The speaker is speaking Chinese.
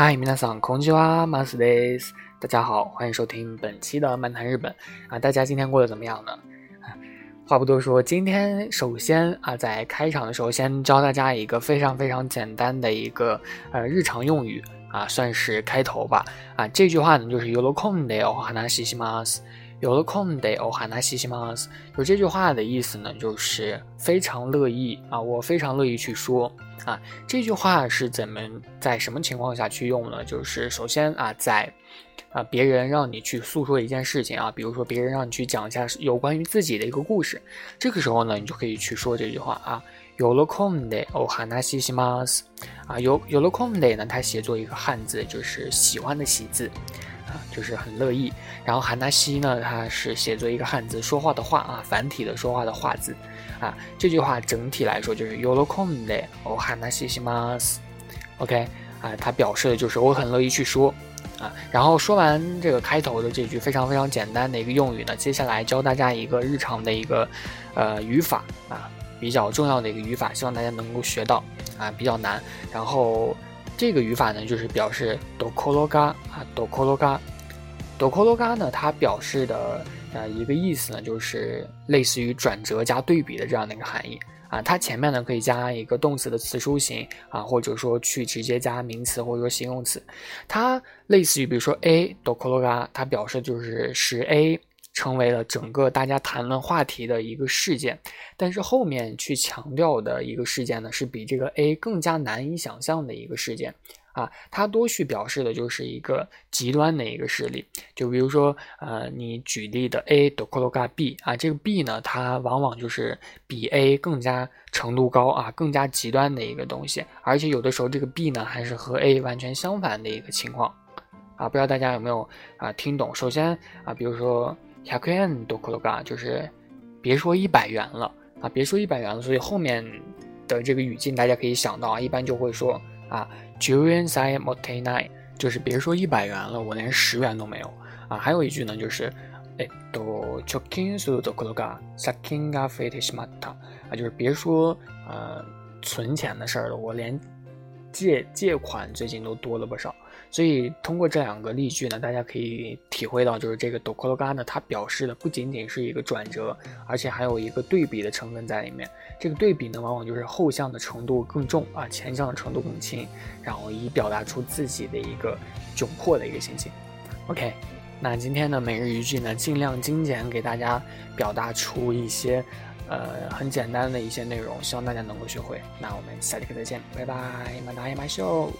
嗨，皆さんこんにちは、マスです。大家好，欢迎收听本期的漫谈日本啊！大家今天过得怎么样呢？话不多说，今天首先啊，在开场的时候先教大家一个非常非常简单的一个呃日常用语啊，算是开头吧啊。这句话呢就是 “yorokonde o hanashi shimasu”。 有了空得哦哈那西西马斯，就这句话的意思呢，就是非常乐意啊，我非常乐意去说啊。这句话是怎么在什么情况下去用呢？就是首先啊，在啊别人让你去诉说一件事情啊，比如说别人让你去讲一下有关于自己的一个故事，这个时候呢，你就可以去说这句话啊。有了空得哦哈那西西马斯啊，有有了空得呢，它写作一个汉字，就是喜欢的喜字。就是很乐意，然后韩纳西呢，它是写作一个汉字说话的话啊，繁体的说话的话字，啊，这句话整体来说就是 yorokonde o hanashi shimasu。OK，啊，它表示的就是我很乐意去说，啊，然后说完这个开头的这句非常非常简单的一个用语呢，接下来教大家一个日常的一个呃语法啊，比较重要的一个语法，希望大家能够学到啊，比较难，然后。这个语法呢，就是表示 “do kologa” 啊，“do kologa” do kologa 呢，它表示的呃一个意思呢，就是类似于转折加对比的这样的一个含义啊。它前面呢可以加一个动词的词书形啊，或者说去直接加名词或者说形容词。它类似于比如说 a do kologa，它表示就是使 a。成为了整个大家谈论话题的一个事件，但是后面去强调的一个事件呢，是比这个 A 更加难以想象的一个事件啊。它多去表示的就是一个极端的一个事例，就比如说，呃，你举例的 A 的 k o l o g a B 啊，这个 B 呢，它往往就是比 A 更加程度高啊，更加极端的一个东西，而且有的时候这个 B 呢，还是和 A 完全相反的一个情况啊。不知道大家有没有啊听懂？首先啊，比如说。百元多可多嘎，就是别说一百元了啊，别说一百元了，所以后面的这个语境大家可以想到啊，一般就会说啊，十元才莫太奈，就是别说一百元了，我连十元都没有啊。还有一句呢，就是哎，都貯金数多可多嘎，借金が増えてしまった啊，就是别说呃存钱的事儿了，我连 借借款最近都多了不少。所以通过这两个例句呢，大家可以体会到，就是这个 do kologa 呢，它表示的不仅仅是一个转折，而且还有一个对比的成分在里面。这个对比呢，往往就是后向的程度更重啊，前向的程度更轻，然后以表达出自己的一个窘迫的一个心情。OK，那今天的每日一句呢，尽量精简给大家表达出一些呃很简单的一些内容，希望大家能够学会。那我们下节课再见，拜拜，马达也马秀。